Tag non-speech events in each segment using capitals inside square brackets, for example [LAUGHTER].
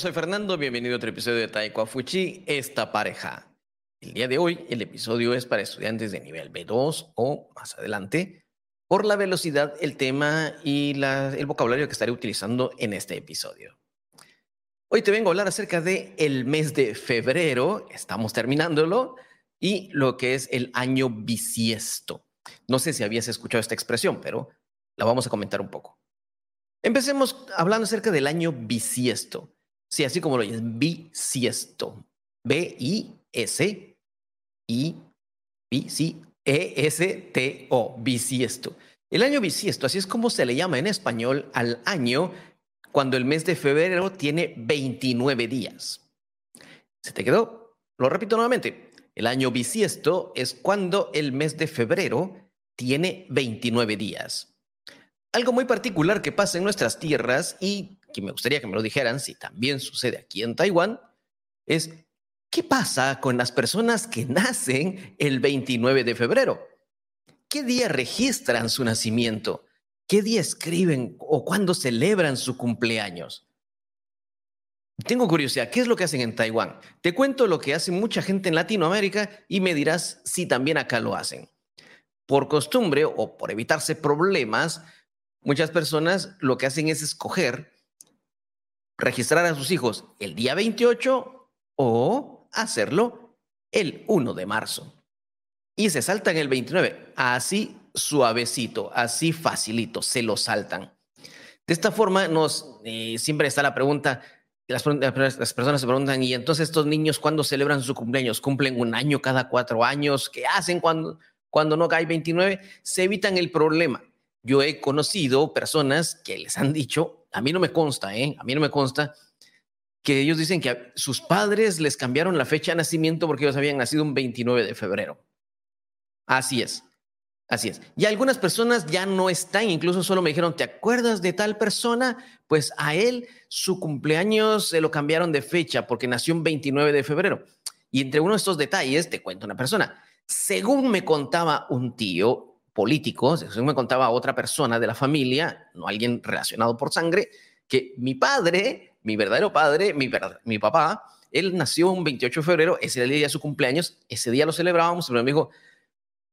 soy Fernando, bienvenido a otro episodio de Taekwa Fuchi, esta pareja. El día de hoy el episodio es para estudiantes de nivel B2 o más adelante, por la velocidad, el tema y el vocabulario que estaré utilizando en este episodio. Hoy te vengo a hablar acerca de el mes de febrero, estamos terminándolo, y lo que es el año bisiesto. No sé si habías escuchado esta expresión, pero la vamos a comentar un poco. Empecemos hablando acerca del año bisiesto. Sí, así como lo oyes, bisiesto. B-I-S-I, B-C-E-S-T-O, bisiesto. El año bisiesto, así es como se le llama en español al año cuando el mes de febrero tiene 29 días. ¿Se te quedó? Lo repito nuevamente. El año bisiesto es cuando el mes de febrero tiene 29 días. Algo muy particular que pasa en nuestras tierras y que me gustaría que me lo dijeran si también sucede aquí en Taiwán es ¿qué pasa con las personas que nacen el 29 de febrero? ¿Qué día registran su nacimiento? ¿Qué día escriben o cuándo celebran su cumpleaños? Tengo curiosidad, ¿qué es lo que hacen en Taiwán? Te cuento lo que hace mucha gente en Latinoamérica y me dirás si también acá lo hacen. Por costumbre o por evitarse problemas, Muchas personas lo que hacen es escoger registrar a sus hijos el día 28 o hacerlo el 1 de marzo. Y se saltan el 29, así suavecito, así facilito, se lo saltan. De esta forma, nos eh, siempre está la pregunta, las, personas se preguntan, ¿y entonces estos niños cuándo celebran su cumpleaños? ¿Cumplen un año cada cuatro años? ¿Qué hacen cuando, cuando no cae 29? Se evitan el problema. Yo he conocido personas que les han dicho, a mí no me consta, ¿eh? A mí no me consta que ellos dicen que sus padres les cambiaron la fecha de nacimiento porque ellos habían nacido un 29 de febrero. Así es. Así es. Y algunas personas ya no están, incluso solo me dijeron, ¿te acuerdas de tal persona? Pues a él su cumpleaños se lo cambiaron de fecha porque nació un 29 de febrero. Y entre uno de estos detalles te cuento una persona. Según me contaba un tío, políticos, eso me contaba otra persona de la familia, no alguien relacionado por sangre, que mi padre, mi verdadero padre, mi, mi papá, él nació un 28 de febrero, ese día de su cumpleaños, ese día lo celebrábamos, pero me dijo,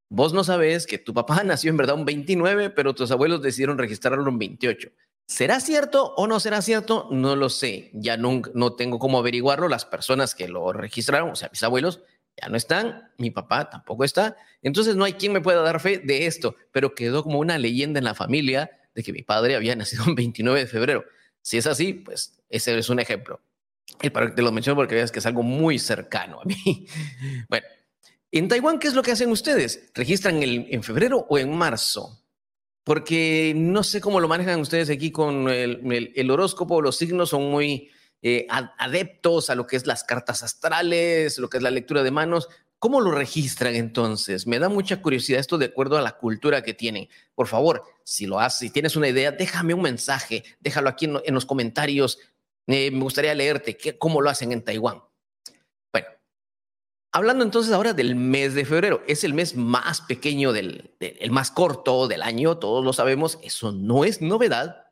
vos no sabes que tu papá [LAUGHS] nació en verdad un 29, pero tus abuelos decidieron registrarlo un 28. ¿Será cierto o no será cierto? No lo sé. Ya no, no tengo cómo averiguarlo. Las personas que lo registraron, o sea, mis abuelos, ya no están, mi papá tampoco está, entonces no hay quien me pueda dar fe de esto, pero quedó como una leyenda en la familia de que mi padre había nacido el 29 de febrero. Si es así, pues ese es un ejemplo. Y para que te lo menciono porque veas que es algo muy cercano a mí. [LAUGHS] Bueno, en Taiwán, ¿qué es lo que hacen ustedes? ¿Registran el, en febrero o en marzo? Porque no sé cómo lo manejan ustedes aquí con el, el, el horóscopo, los signos son muy eh, adeptos a lo que es las cartas astrales, lo que es la lectura de manos. ¿Cómo lo registran entonces? Me da mucha curiosidad esto de acuerdo a la cultura que tienen. Por favor, si lo haces, si tienes una idea, déjame un mensaje, déjalo aquí en, los comentarios. Eh, me gustaría leerte qué, cómo lo hacen en Taiwán. Bueno, hablando entonces ahora del mes de febrero, es el mes más pequeño, del, el más corto del año, todos lo sabemos, eso no es novedad,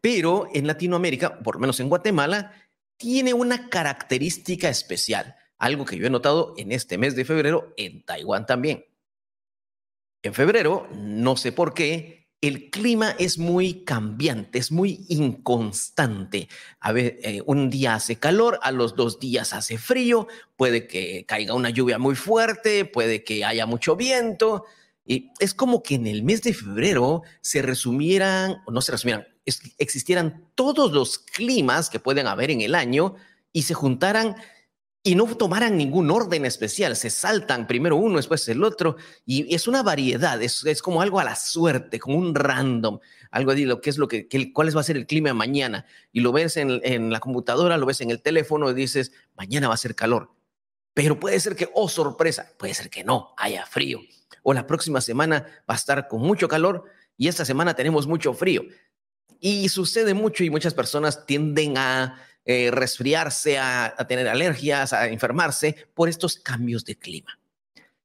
pero en Latinoamérica, por lo menos en Guatemala, tiene una característica especial, algo que yo he notado en este mes de febrero en Taiwán también. En febrero, no sé por qué, el clima es muy cambiante, es muy inconstante. A ver, eh, un día hace calor, a los dos días hace frío, puede que caiga una lluvia muy fuerte, puede que haya mucho viento. Y es como que en el mes de febrero se resumieran, o no se resumieran, existieran todos los climas que pueden haber en el año y se juntaran y no tomaran ningún orden especial, se saltan primero uno, después el otro, y es una variedad, es, es como algo a la suerte, como un random, algo de lo que es lo que, cuál va a ser el clima mañana, y lo ves en, en la computadora, lo ves en el teléfono y dices, mañana va a ser calor, pero puede ser que, oh sorpresa, puede ser que no, haya frío, o la próxima semana va a estar con mucho calor y esta semana tenemos mucho frío. Y sucede mucho y muchas personas tienden a eh, resfriarse, a, tener alergias, a enfermarse por estos cambios de clima.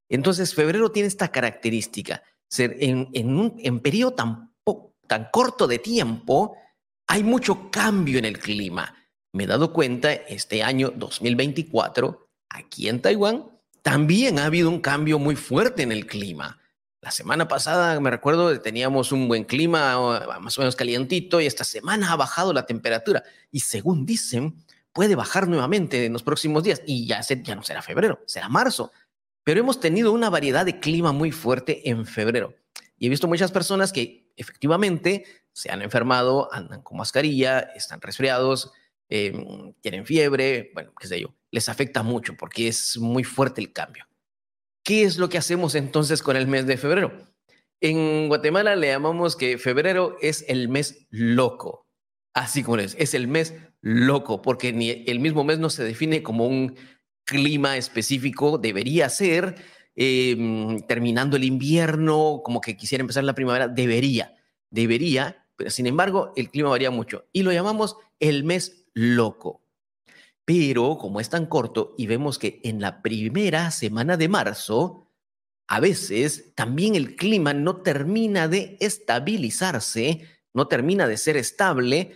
Entonces, febrero tiene esta característica, ser en, un periodo tan corto de tiempo, hay mucho cambio en el clima. me he dado cuenta este año 2024, aquí en Taiwán, también ha habido un cambio muy fuerte en el clima. La semana pasada, me recuerdo, teníamos un buen clima, más o menos calientito, y esta semana ha bajado la temperatura. Y según dicen, puede bajar nuevamente en los próximos días. Y ya, ya no será febrero, será marzo. Pero hemos tenido una variedad de clima muy fuerte en febrero. Y he visto muchas personas que efectivamente se han enfermado, andan con mascarilla, están resfriados, em, tienen fiebre, bueno, qué sé yo. Les afecta mucho porque es muy fuerte el cambio. ¿Qué es lo que hacemos entonces con el mes de febrero? En Guatemala le llamamos que febrero es el mes loco. Así como es, es el mes loco, porque ni el mismo mes no se define como un clima específico, debería ser em, terminando el invierno, como que quisiera empezar la primavera, debería, debería, pero sin embargo el clima varía mucho y lo llamamos el mes loco. Pero como es tan corto y vemos que en la primera semana de marzo, a veces también el clima no termina de estabilizarse, no termina de ser estable.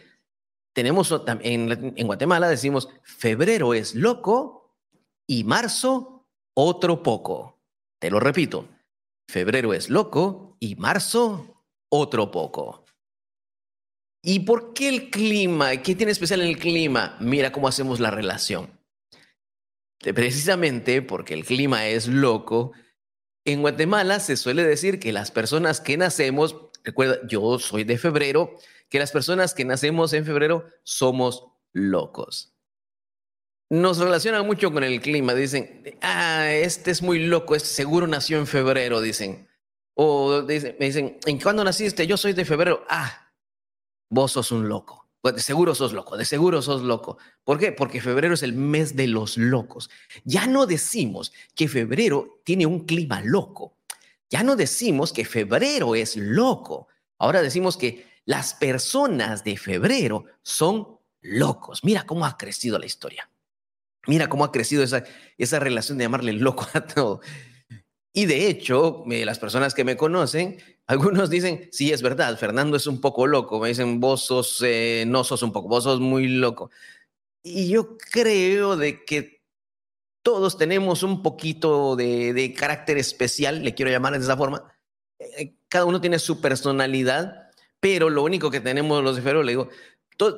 Tenemos en, en Guatemala, decimos, febrero es loco y marzo otro poco. Te lo repito, febrero es loco y marzo otro poco. ¿Y por qué el clima? ¿Qué tiene especial en el clima? Mira cómo hacemos la relación. Precisamente porque el clima es loco, en Guatemala se suele decir que las personas que nacemos, recuerda, yo soy de febrero, que las personas que nacemos en febrero somos locos. Nos relacionan mucho con el clima, dicen, ah, este es muy loco, este seguro nació en febrero, dicen. O dicen, me dicen, ¿en cuándo naciste? Yo soy de febrero. Ah, vos sos un loco. Pues de seguro sos loco, de seguro sos loco. ¿Por qué? Porque febrero es el mes de los locos. Ya no decimos que febrero tiene un clima loco. Ya no decimos que febrero es loco. Ahora decimos que las personas de febrero son locos. Mira cómo ha crecido la historia. Mira cómo ha crecido esa, esa relación de llamarle loco a todo. Y de hecho, las personas que me conocen [LAUGHS] algunos dicen, sí, es verdad, Fernando es un poco loco. Me dicen, vos sos, eh, no sos un poco, vos sos muy loco. Y yo creo de que todos tenemos un poquito de, carácter especial, le quiero llamar de esa forma. Eh, cada uno tiene su personalidad, pero lo único que tenemos los Ferro, le digo,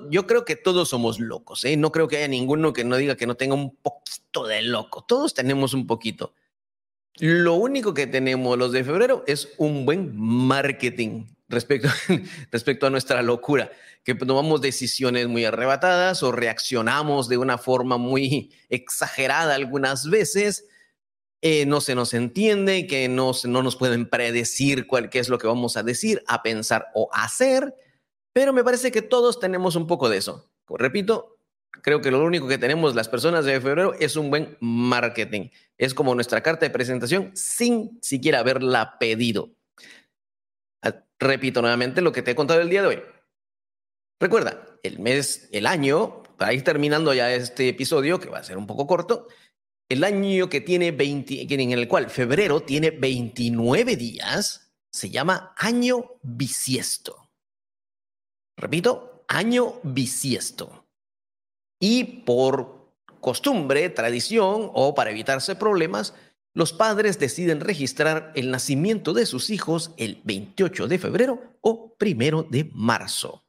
yo creo que todos somos locos, ¿eh? no creo que haya ninguno que no diga que no tenga un poquito de loco. Todos tenemos un poquito. Lo único que tenemos los de febrero es un buen marketing respecto, [LAUGHS] respecto a nuestra locura, que tomamos decisiones muy arrebatadas o reaccionamos de una forma muy exagerada algunas veces. Eh, no se nos entiende, que no, no nos pueden predecir cuál qué es lo que vamos a decir, a pensar o hacer, pero me parece que todos tenemos un poco de eso. Repito, creo que lo único que tenemos las personas de febrero es un buen marketing. Es como nuestra carta de presentación sin siquiera haberla pedido. Ah, repito nuevamente lo que te he contado el día de hoy. Recuerda, el mes, el año, para ir terminando ya este episodio, que va a ser un poco corto, el año que tiene 20, en el cual febrero tiene 29 días, se llama año bisiesto. Repito, año bisiesto. Y por costumbre, tradición o para evitarse problemas, los padres deciden registrar el nacimiento de sus hijos el 28 de febrero o primero de marzo.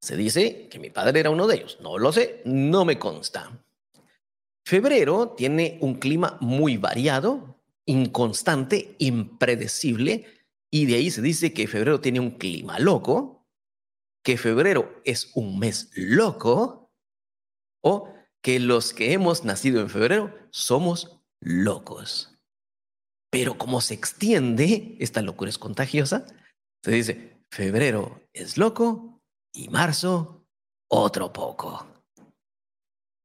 Se dice que mi padre era uno de ellos. No lo sé, no me consta. Febrero tiene un clima muy variado, inconstante, impredecible, y de ahí se dice que febrero tiene un clima loco, que febrero es un mes loco, o que los que hemos nacido en febrero somos locos. Pero como se extiende, esta locura es contagiosa, se dice, febrero es loco y marzo otro poco.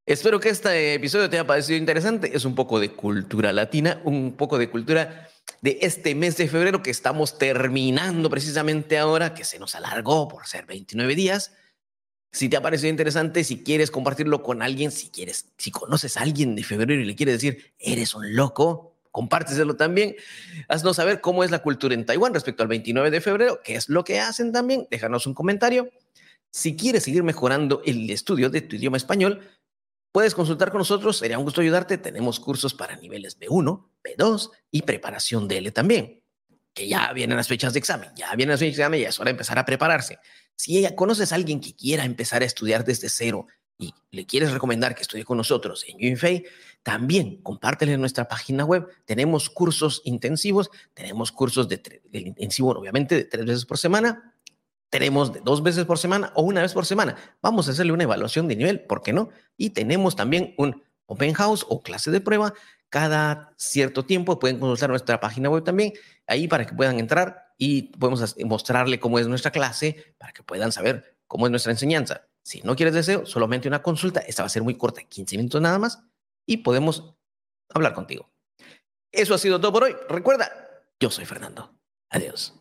Espero que este episodio te haya parecido interesante. Es un poco de cultura latina, un poco de cultura de este mes de febrero que estamos terminando precisamente ahora, que se nos alargó por ser 29 días. Si te ha parecido interesante, si quieres compartirlo con alguien, si quieres, si conoces a alguien de febrero y le quieres decir, eres un loco, compárteselo también. Haznos saber cómo es la cultura en Taiwán respecto al 29 de febrero, qué es lo que hacen también. Déjanos un comentario. Si quieres seguir mejorando el estudio de tu idioma español, puedes consultar con nosotros, sería un gusto ayudarte. Tenemos cursos para niveles B1, B2 y preparación de L también, que ya vienen las fechas de examen, ya vienen las fechas de examen y es hora de empezar a prepararse. Si ella conoces a alguien que quiera empezar a estudiar desde cero y le quieres recomendar que estudie con nosotros en UNFEI, también compártele en nuestra página web. Tenemos cursos intensivos, tenemos cursos de, de intensivo, obviamente, de tres veces por semana tenemos de dos veces por semana o una vez por semana. Vamos a hacerle una evaluación de nivel, ¿por qué no? Y tenemos también un open house o clase de prueba cada cierto tiempo. Pueden consultar nuestra página web también, ahí para que puedan entrar y podemos mostrarle cómo es nuestra clase, para que puedan saber cómo es nuestra enseñanza. Si no quieres deseo, solamente una consulta. Esta va a ser muy corta, 15 minutos nada más, y podemos hablar contigo. Eso ha sido todo por hoy. Recuerda, yo soy Fernando. Adiós.